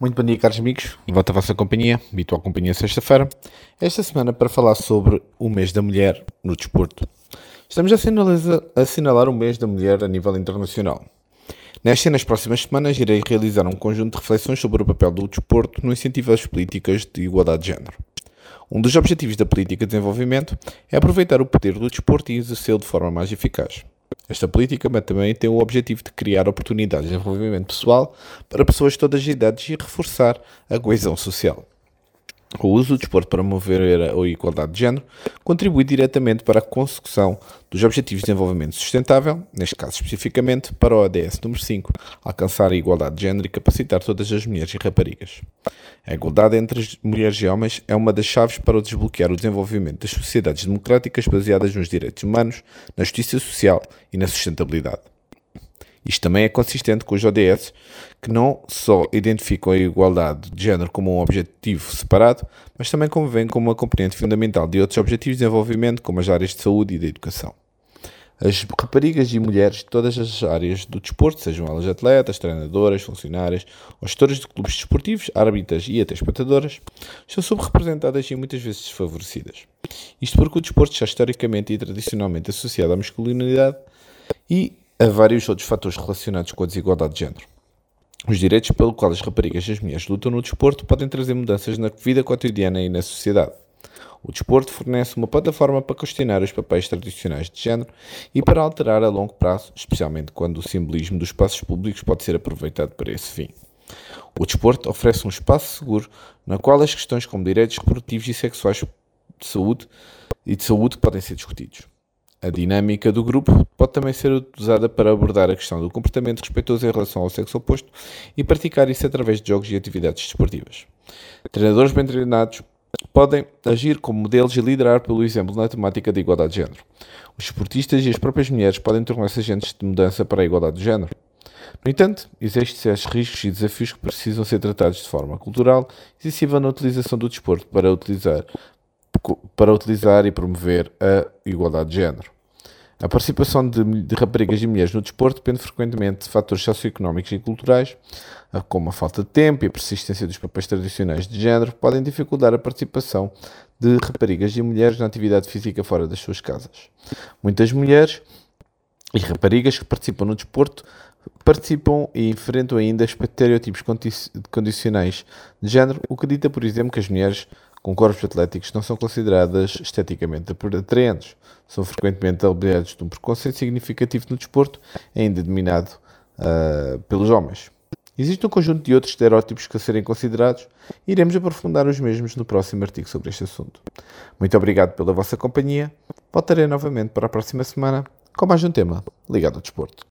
Muito bom dia, caros amigos. Volto à vossa companhia, habitual companhia sexta-feira. Esta semana para falar sobre o mês da mulher no desporto. Estamos a assinalar o mês da mulher a nível internacional. Nesta e nas próximas semanas irei realizar um conjunto de reflexões sobre o papel do desporto no incentivo às políticas de igualdade de género. Um dos objetivos da política de desenvolvimento é aproveitar o poder do desporto e exercê-lo de forma mais eficaz. Esta política também tem o objetivo de criar oportunidades de desenvolvimento pessoal para pessoas de todas as idades e reforçar a coesão social. O uso do desporto para promover a igualdade de género contribui diretamente para a consecução dos Objetivos de Desenvolvimento Sustentável, neste caso especificamente para o ODS número 5, alcançar a igualdade de género e capacitar todas as mulheres e raparigas. A igualdade entre as mulheres e homens é uma das chaves para desbloquear o desenvolvimento das sociedades democráticas baseadas nos direitos humanos, na justiça social e na sustentabilidade. Isto também é consistente com os ODS, que não só identificam a igualdade de género como um objetivo separado, mas também convém como uma componente fundamental de outros objetivos de desenvolvimento, como as áreas de saúde e da educação. As raparigas e mulheres de todas as áreas do desporto, sejam elas atletas, treinadoras, funcionárias, ou gestoras de clubes desportivos, árbitras e até espectadoras, são subrepresentadas e muitas vezes desfavorecidas. Isto porque o desporto está historicamente e tradicionalmente associado à masculinidade e a vários outros fatores relacionados com a desigualdade de género. Os direitos pelo qual as raparigas e as mulheres lutam no desporto podem trazer mudanças na vida cotidiana e na sociedade. O desporto fornece uma plataforma para questionar os papéis tradicionais de género e para alterar a longo prazo, especialmente quando o simbolismo dos espaços públicos pode ser aproveitado para esse fim. O desporto oferece um espaço seguro na qual as questões como direitos reprodutivos e sexuais de saúde e de saúde podem ser discutidos. A dinâmica do grupo pode também ser usada para abordar a questão do comportamento respeitoso em relação ao sexo oposto e praticar isso através de jogos e atividades desportivas. Treinadores bem treinados podem agir como modelos e liderar pelo exemplo na temática da igualdade de género. Os esportistas e as próprias mulheres podem tornar-se agentes de mudança para a igualdade de género. No entanto, existem certos riscos e desafios que precisam ser tratados de forma cultural excessiva na utilização do desporto para utilizar para utilizar e promover a igualdade de género. A participação de, de, raparigas e mulheres no desporto depende frequentemente de fatores socioeconómicos e culturais, como a falta de tempo e a persistência dos papéis tradicionais de género, podem dificultar a participação de raparigas e mulheres na atividade física fora das suas casas. Muitas mulheres e raparigas que participam no desporto participam e enfrentam ainda estereótipos condicionais de género, o que dita, por exemplo, que as mulheres com corpos atléticos não são consideradas esteticamente atraentes. São frequentemente objetos de um preconceito significativo no desporto, ainda dominado uh, pelos homens. Existe um conjunto de outros estereótipos que a serem considerados e iremos aprofundar os mesmos no próximo artigo sobre este assunto. Muito obrigado pela vossa companhia. Voltarei novamente para a próxima semana com mais um tema ligado ao desporto.